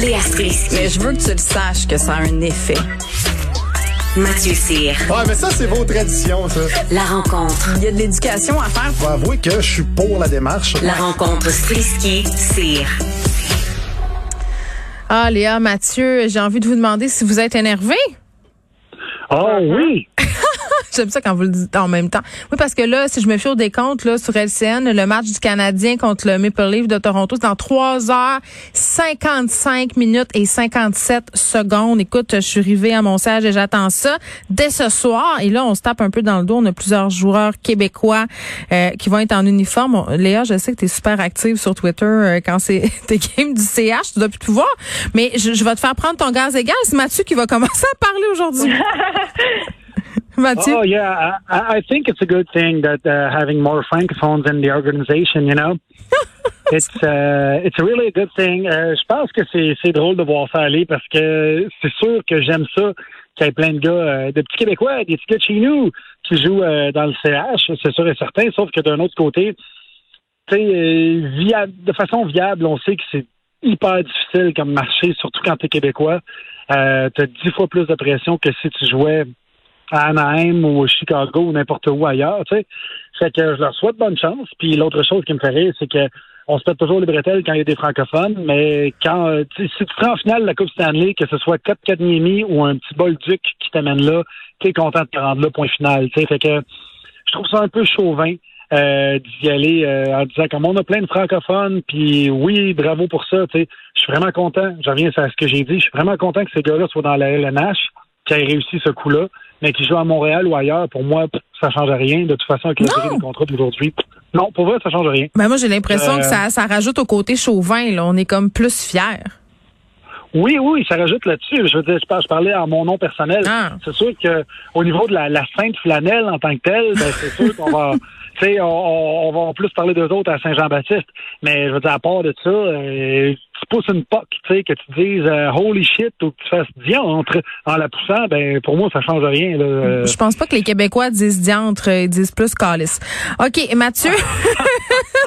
Léa Strisky. Mais je veux que tu le saches que ça a un effet. Mathieu Cyr. Ouais, mais ça, c'est vos traditions, ça. La rencontre. Il y a de l'éducation à faire. Faut avouer que je suis pour la démarche. La rencontre Strisky-Cyr. Ah, Léa, Mathieu, j'ai envie de vous demander si vous êtes énervé. Oh oui! J'aime ça quand vous le dites en même temps. Oui, parce que là, si je me fie au décompte là, sur LCN, le match du Canadien contre le Maple Leaf de Toronto, c'est dans 3 heures 55 minutes et 57 secondes. Écoute, je suis rivée à mon siège et j'attends ça dès ce soir. Et là, on se tape un peu dans le dos. On a plusieurs joueurs québécois euh, qui vont être en uniforme. Léa, je sais que tu es super active sur Twitter euh, quand c'est tes games du CH. Tu dois plus tout voir. Mais je, je vais te faire prendre ton gaz égal. C'est Mathieu qui va commencer à parler aujourd'hui. Mathieu? Oh yeah, I, I think it's a good thing that uh, having more francophones in the organization. You know, it's uh, it's really a good thing. Euh, je pense que c'est c'est drôle de voir ça aller parce que c'est sûr que j'aime ça qu'il y ait plein de gars, euh, de petits Québécois, des petits gars de chez nous qui jouent euh, dans le CH, c'est sûr et certain. Sauf que d'un autre côté, tu sais, euh, de façon viable, on sait que c'est hyper difficile comme marché, surtout quand tu es québécois. Euh, tu as dix fois plus de pression que si tu jouais à Anaheim ou à Chicago ou n'importe où ailleurs, tu sais. Fait que je leur souhaite bonne chance. Puis l'autre chose qui me fait rire, c'est que on se pète toujours les bretelles quand il y a des francophones, mais quand si tu te rends en finale la Coupe Stanley, que ce soit Cap Cadmiemi ou un petit Bolduc qui t'amène là, t'es content de te rendre là, point final. Tu sais, fait que je trouve ça un peu chauvin euh, d'y aller euh, en disant comme on a plein de francophones, puis oui, bravo pour ça. Je suis vraiment content. Je reviens à ce que j'ai dit. Je suis vraiment content que ces gars-là soient dans la LNH, qui aient réussi ce coup-là, mais qui jouent à Montréal ou ailleurs. Pour moi, ça change rien. De toute façon, avec la durée des contrats d'aujourd'hui, non, pour vrai, ça change rien. Ben moi, j'ai l'impression Euh, que ça, ça rajoute au côté chauvin. Là. On est comme plus fiers. Oui, oui, ça rajoute là-dessus. Je veux dire, je parlais en mon nom personnel. Ah. C'est sûr que au niveau de la, la sainte flanelle en tant que telle, ben, c'est sûr qu'on va, tu sais, on, va en plus parler d'eux autres à Saint-Jean-Baptiste. Mais je veux dire, à part de ça, euh, tu pousses une poque, tu sais, que tu dises euh, holy shit ou que tu fasses diantre en la poussant, ben pour moi ça change rien. Là. Euh, Je pense pas que les Québécois disent diantre, ils disent plus calice. OK, Mathieu?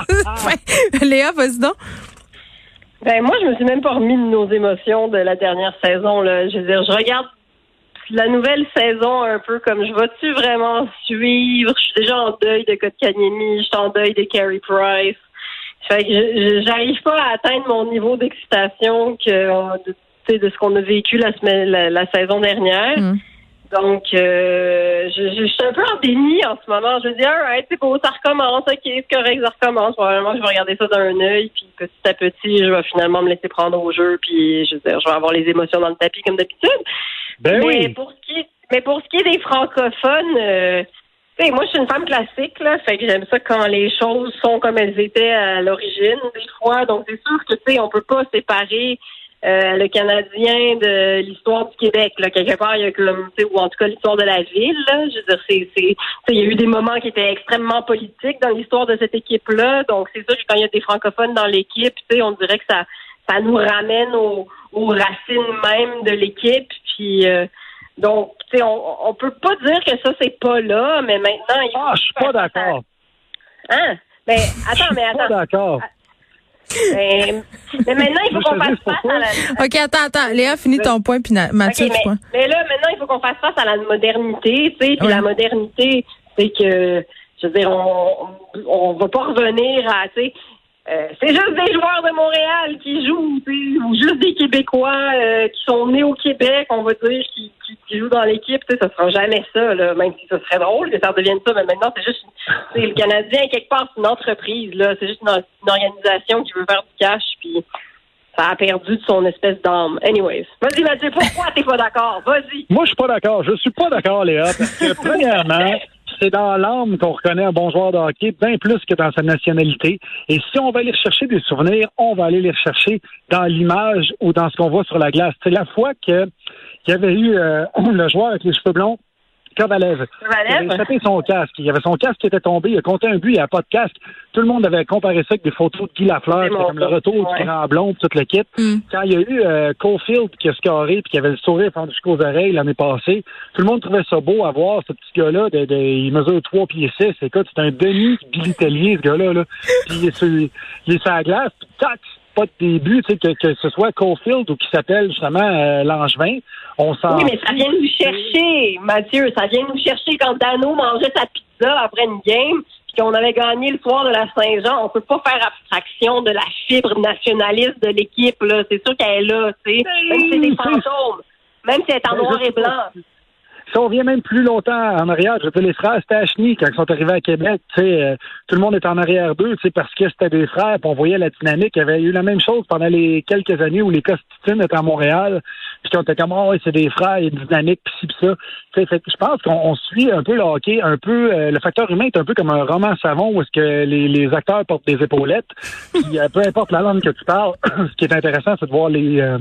Léa, vas-y donc. Ben moi, je me suis même pas remis de nos émotions de la dernière saison. Là. Je veux dire, je regarde la nouvelle saison un peu comme je vais-tu vraiment suivre? Je suis déjà en deuil de Kotkaniemi, je suis en deuil de Carey Price. Fait que j'arrive pas à atteindre mon niveau d'excitation que de, de ce qu'on a vécu la semaine la, la saison dernière. Mm. Donc, euh, je, je, je suis un peu en déni en ce moment. Je veux dire, alright, c'est beau, ça recommence, ok, c'est correct, ça recommence. Probablement, je vais regarder ça d'un œil, puis petit à petit, je vais finalement me laisser prendre au jeu, puis je veux dire, je vais avoir les émotions dans le tapis comme d'habitude. Ben mais oui. pour ce qui mais pour ce qui est des francophones, euh, tu sais, moi, je suis une femme classique, là, fait que j'aime ça quand les choses sont comme elles étaient à l'origine, des fois. Donc, c'est sûr que, tu sais, on peut pas séparer euh, le Canadien de l'histoire du Québec. Là. Quelque part, il y a comme, tu sais, ou en tout cas l'histoire de la ville. Là. Je veux dire, c'est, c'est, tu sais, il y a eu des moments qui étaient extrêmement politiques dans l'histoire de cette équipe-là. Donc, c'est sûr que quand il y a des francophones dans l'équipe, tu sais, on dirait que ça, ça nous ramène aux, aux racines même de l'équipe. Puis, euh, donc, tu sais, on, on peut pas dire que ça c'est pas là, mais maintenant, il faut Ah, je suis pas d'accord. Hein? Mais Je attends, suis mais pas attends. d'accord. Mais, mais maintenant, il faut Je qu'on fasse face à la. OK, attends, attends. Léa, finis ton point, puis Mathieu, OK, tu crois? mais, mais là, maintenant, il faut qu'on fasse face à la modernité, tu sais. Puis la modernité, c'est que, je veux dire, on, on va pas revenir à, tu sais, euh, c'est juste des joueurs de Montréal qui jouent, ou juste des Québécois euh, qui sont nés au Québec, on va dire, qui, qui, qui jouent dans l'équipe, ça sera jamais ça, là, même si ça serait drôle que ça redevienne ça, mais maintenant, c'est juste, le Canadien, quelque part, c'est une entreprise, là, c'est juste une, une organisation qui veut faire du cash, puis ça a perdu de son espèce d'âme. Anyways. Vas-y, Mathieu, pourquoi t'es pas d'accord? Vas-y. Moi, je suis pas d'accord. Je suis pas d'accord, Léa, parce que premièrement, c'est dans l'âme qu'on reconnaît un bon joueur de hockey, bien plus que dans sa nationalité. Et si on va aller chercher des souvenirs, on va aller les rechercher dans l'image ou dans ce qu'on voit sur la glace. C'est la fois qu'il y avait eu euh, le joueur avec les cheveux blonds, Kovalev. Il avait échappé son casque. Il y avait son casque qui était tombé. Il a compté un but. Il n'y a pas de casque. Tout le monde avait comparé ça avec des photos de Guy Lafleur. C'était comme le retour Ouais. du grand blond, toute l'équipe. Mm. Quand il y a eu euh, Caulfield qui a scoré puis qui avait le sourire fendu jusqu'aux oreilles l'année passée, tout le monde trouvait ça beau à voir, ce petit gars-là. De, de- il mesure 3 pieds 6. Écoute, c'est un demi Billy Tellier, ce gars-là. Là. Puis il est, sur, il est sur la glace. Puis tac, pas de début, tu sais, que, que ce soit Caulfield ou qui s'appelle justement euh, Langevin, on s'en. Oui, mais ça vient nous chercher, Mathieu. Ça vient nous chercher quand Dano mangeait sa pizza après une game, puis qu'on avait gagné le soir de la Saint-Jean. On peut pas faire abstraction de la fibre nationaliste de l'équipe. là. C'est sûr qu'elle est là, tu sais. Même si c'est des fantômes. Même si elle est en Ben, noir et blanc. Si on revient même plus longtemps en arrière, je veux dire, les frères Stachny, quand ils sont arrivés à Québec, euh, tout le monde est en arrière d'eux, parce que c'était des frères, puis on voyait la dynamique. Il y avait eu la même chose pendant les quelques années où les Costitines étaient à Montréal, puis qu'on était comme, oh, c'est des frères, il y a une dynamique, puis ci, puis ça. Fait je pense qu'on on suit un peu le hockey, un peu, euh, le facteur humain est un peu comme un roman savon où est-ce que les, les acteurs portent des épaulettes, puis euh, peu importe la langue que tu parles, ce qui est intéressant, c'est de voir les, euh,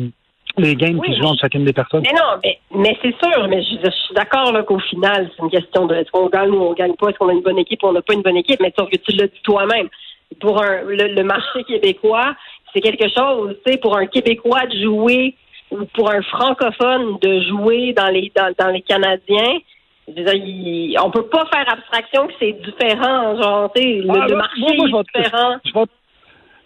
les games Oui, qui jouent entre chacune des personnes. Mais non, mais, mais c'est sûr, mais je, je suis d'accord qu'au final, c'est une question de est-ce qu'on gagne ou on gagne pas, est-ce qu'on a une bonne équipe ou on n'a pas une bonne équipe, mais sauf que tu l'as dit toi-même. Pour un, le, le marché québécois, c'est quelque chose, tu sais, pour un Québécois de jouer ou pour un francophone de jouer dans les dans, dans les Canadiens, dire, il- on peut pas faire abstraction que c'est différent, genre, tu sais, le, Ah, le là, marché moi, moi, je vais est te- différent. je vais,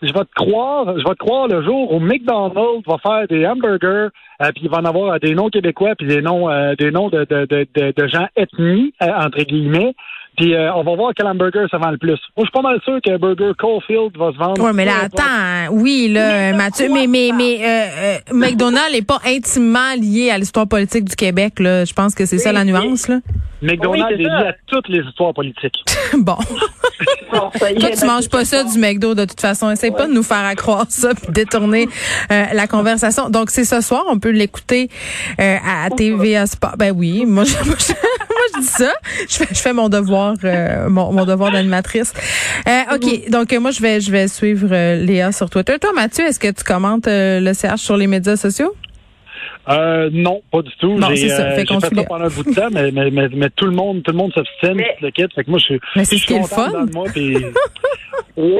je vais te croire, je vais te croire le jour où McDonald's va faire des hamburgers, euh, puis il va en avoir euh, des noms québécois, puis des noms, euh, des noms de, de, de, de, gens ethnies euh, entre guillemets. Puis euh, on va voir quel hamburger ça vend le plus. Moi, je suis pas mal sûr que Burger Caulfield va se vendre. Ouais, mais là, attends, hein. oui, là, Mais euh, Mathieu, mais, mais, mais, euh, euh, McDonald's n'est pas intimement lié à l'histoire politique du Québec, là. Je pense que c'est ça la Oui, nuance, là. McDonald's Oui, est lié à toutes les histoires politiques. bon. Bon, ça y Toi, tu manges pas ça du McDo, de toute façon. Essaye pas de nous faire accroire ça puis détourner euh, la conversation. Donc, c'est ce soir. On peut l'écouter euh, à TVA Sport. Ben oui, moi, je, moi, je, dis ça. Je fais, je fais mon devoir, euh, mon, mon devoir d'animatrice. Euh, OK. Donc, euh, moi, je vais, je vais suivre euh, Léa sur Twitter. Toi, Mathieu, est-ce que tu commentes euh, le CH sur les médias sociaux? Euh, non, pas du tout. Non, J'ai c'est ça. Fait qu'on fait ça pendant un bout de temps, mais, mais, mais, mais tout le monde, tout le monde s'obstine, Mais- le kit. Fait que moi, je suis. Mais c'est ce qui est le fun. moi, oui,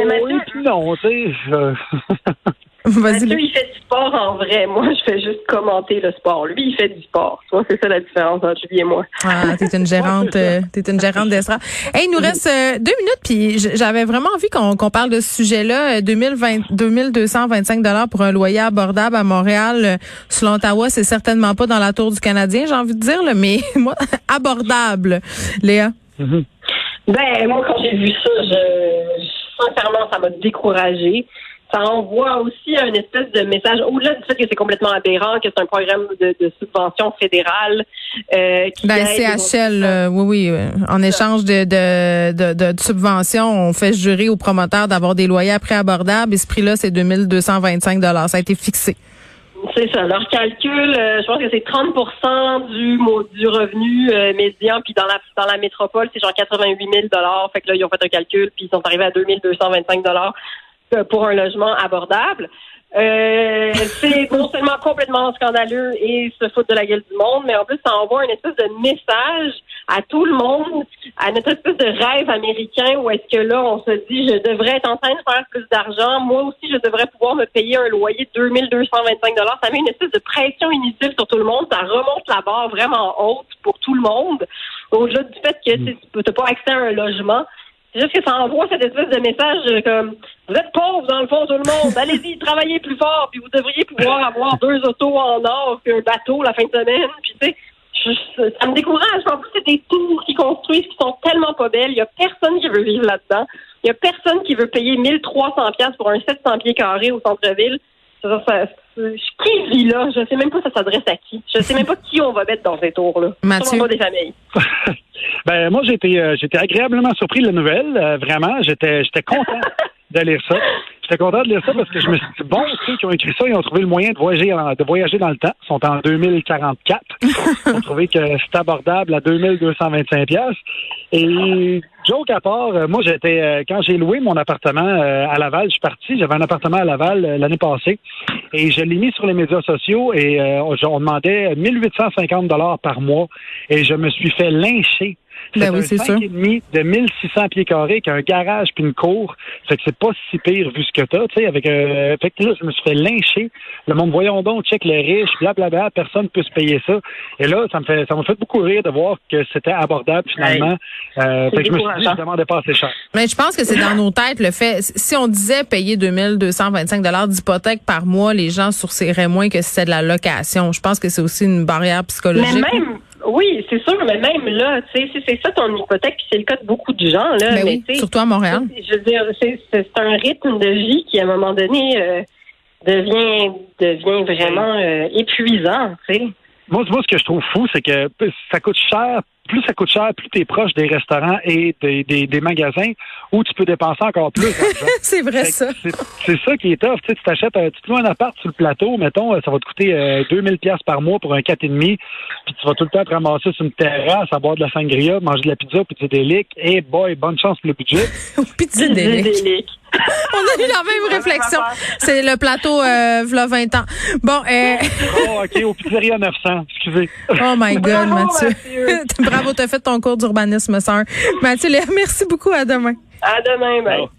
Mathieu- puis non, tu sais. euh. Mathieu, il fait du sport en vrai. Moi, je fais juste commenter le sport. Lui, il fait du sport. Tu vois, c'est ça la différence entre lui et moi. Ah, t'es une gérante, euh, t'es une gérante d'estrade. Hey, il nous reste euh, deux minutes, puis j'avais vraiment envie qu'on qu'on parle de ce sujet-là. Euh, 2020, 2225 dollars pour un loyer abordable à Montréal, euh, sur l'Ottawa, c'est certainement pas dans la tour du Canadien, j'ai envie de dire, là, mais moi, abordable, Léa? Ben, moi, quand j'ai vu ça, je, je- sincèrement, ça m'a découragée. Ça envoie aussi un espèce de message, au-delà du fait que c'est complètement aberrant, que c'est un programme de, de subvention fédérale. Euh, qui Ben, CHL, euh, oui, oui, euh, en échange de, de, de, de, de subventions, on fait jurer aux promoteurs d'avoir des loyers à prix abordables, et ce prix-là, c'est 2225 dollars. Ça a été fixé. C'est ça. Leur calcul, euh, je pense que c'est 30 du du revenu euh, médian, puis dans la dans la métropole, c'est genre 88 000 dollars. Fait que là, ils ont fait un calcul, puis ils sont arrivés à 2225 dollars euh, pour un logement abordable. Euh, c'est non seulement complètement scandaleux et se foutre de la gueule du monde, mais en plus, ça envoie une espèce de message à tout le monde, à notre espèce de rêve américain où est-ce que là, on se dit, je devrais être en train de faire plus d'argent. Moi aussi, je devrais pouvoir me payer un loyer de 2225 Ça met une espèce de pression inutile sur tout le monde. Ça remonte la barre vraiment haute pour tout le monde. Au-delà du fait que tu n'as pas accès à un logement. C'est juste que ça envoie cette espèce de message euh, comme vous êtes pauvres dans le fond tout le monde, allez-y, travaillez plus fort, puis vous devriez pouvoir avoir deux autos en or puis un bateau la fin de semaine, puis tu sais, je- ça me décourage. En plus, c'est des tours qui construisent qui sont tellement pas belles. Il y a personne qui veut vivre là-dedans. Il y a personne qui veut payer 1300 pièces pour un 700 pieds carrés au centre-ville. Ça, ça- ça- qui vit là? Je sais même pas ça s'adresse à qui. Je sais même pas qui on va mettre dans ces tours-là. Mathieu? Pas des familles. Ben moi j'ai été euh, j'étais agréablement surpris de la nouvelle. euh, vraiment, j'étais j'étais content de ça. J'étais content de lire ça parce que je me suis dit bon ceux qui ont écrit ça ils ont trouvé le moyen de voyager de voyager dans le temps. Ils sont en 2044. Ils ont trouvé que c'est abordable à 2225 pièces. Et joke à part, euh, moi j'étais euh, quand j'ai loué mon appartement euh, à Laval, je suis parti. J'avais un appartement à Laval l'année passée et je l'ai mis sur les médias sociaux et on on demandait 1850 dollars par mois et je me suis fait lyncher Ben c'est oui, un c'est 5,5 de 1600 pieds carrés, qui a un garage puis une cour. Fait que c'est pas si pire vu ce que t'as, tu sais, avec, euh, fait que là, je me suis fait lyncher. Le monde, voyons donc, check les riches, blablabla, personne peut se payer ça. Et là, ça me fait, ça m'a fait beaucoup rire de voir que c'était abordable finalement. Euh, C'est fait que je me suis dit, je demandais pas assez cher. Mais je pense que c'est dans nos têtes le fait. Si on disait payer 2225 dollars d'hypothèque par mois, les gens sourciraient moins que si c'était de la location. Je pense que c'est aussi une barrière Mais psychologique. même, oui, c'est sûr, mais même là, tu sais, si c'est ça ton hypothèque, puis c'est le cas de beaucoup de gens, là. Ben mais oui, surtout à Montréal. Je veux dire, c'est c'est un rythme de vie qui, à un moment donné, euh, devient, devient vraiment euh, épuisant, tu sais. Moi, moi, ce que je trouve fou, c'est que ça coûte cher. Plus ça coûte cher, plus tu es proche des restaurants et des, des, des magasins où tu peux dépenser encore plus c'est vrai ça. C'est ça qui est tough. Tu sais, tu t'achètes, un- tu te loues un appart sur le plateau, mettons, euh, ça va te coûter euh, 2000 pièces par mois pour un 4,5, puis tu vas tout le temps te ramasser sur une terrasse, à boire de la sangria, manger de la pizza, puis du délic. Et boy, bonne chance pour le budget. Délic. On a eu la même réflexion. C'est le plateau euh, v'là 20 ans. Bon, euh, oh, OK, au pizzeria 900, excusez. oh my God, Bravo, Mathieu. Mathieu. Bravo, t'as fait ton cours d'urbanisme, sœur. Mathieu, Léa, merci beaucoup. À demain. À demain, bye. Oh.